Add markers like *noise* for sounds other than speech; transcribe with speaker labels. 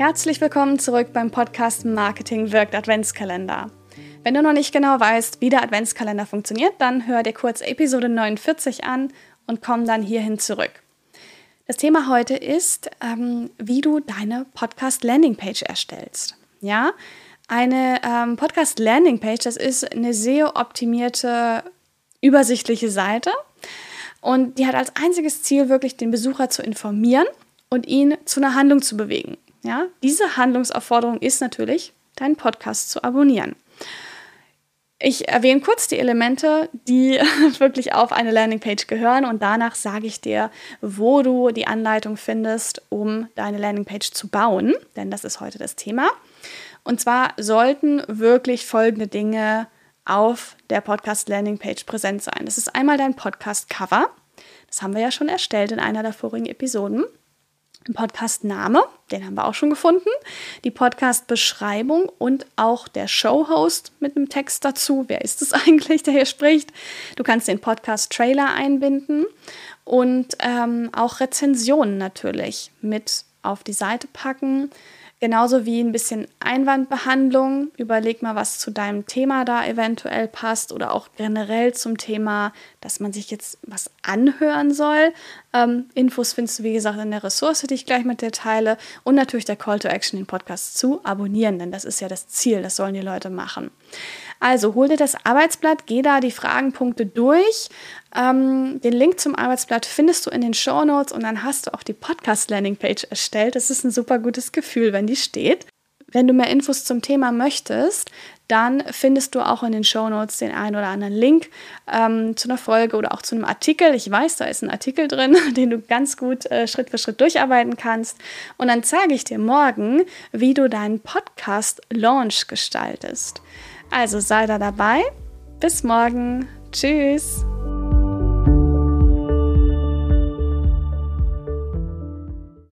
Speaker 1: Herzlich willkommen zurück beim Podcast Marketing wirkt Adventskalender. Wenn du noch nicht genau weißt, wie der Adventskalender funktioniert, dann hör dir kurz Episode 49 an und komm dann hierhin zurück. Das Thema heute ist, ähm, wie du deine Podcast Landingpage erstellst. Ja, eine ähm, Podcast Landingpage, das ist eine SEO-optimierte, übersichtliche Seite und die hat als einziges Ziel wirklich den Besucher zu informieren und ihn zu einer Handlung zu bewegen. Ja, diese Handlungsaufforderung ist natürlich, deinen Podcast zu abonnieren. Ich erwähne kurz die Elemente, die *laughs* wirklich auf eine Landingpage gehören und danach sage ich dir, wo du die Anleitung findest, um deine Landingpage zu bauen, denn das ist heute das Thema. Und zwar sollten wirklich folgende Dinge auf der Podcast Landingpage präsent sein. Das ist einmal dein Podcast Cover. Das haben wir ja schon erstellt in einer der vorigen Episoden. Podcast-Name, den haben wir auch schon gefunden, die Podcast-Beschreibung und auch der Show-Host mit einem Text dazu. Wer ist es *laughs* eigentlich, der hier spricht? Du kannst den Podcast-Trailer einbinden und ähm, auch Rezensionen natürlich mit auf die Seite packen. Genauso wie ein bisschen Einwandbehandlung. Überleg mal, was zu deinem Thema da eventuell passt oder auch generell zum Thema, dass man sich jetzt was anhören soll. Ähm, Infos findest du, wie gesagt, in der Ressource, die ich gleich mit dir teile. Und natürlich der Call to Action, den Podcast zu abonnieren, denn das ist ja das Ziel, das sollen die Leute machen. Also hol dir das Arbeitsblatt, geh da die Fragenpunkte durch. Ähm, den Link zum Arbeitsblatt findest du in den Show Notes und dann hast du auch die Podcast-Landing-Page erstellt. Das ist ein super gutes Gefühl, wenn die steht. Wenn du mehr Infos zum Thema möchtest, dann findest du auch in den Show Notes den einen oder anderen Link ähm, zu einer Folge oder auch zu einem Artikel. Ich weiß, da ist ein Artikel drin, *laughs* den du ganz gut äh, Schritt für Schritt durcharbeiten kannst. Und dann zeige ich dir morgen, wie du deinen Podcast-Launch gestaltest. Also sei da dabei. Bis morgen. Tschüss.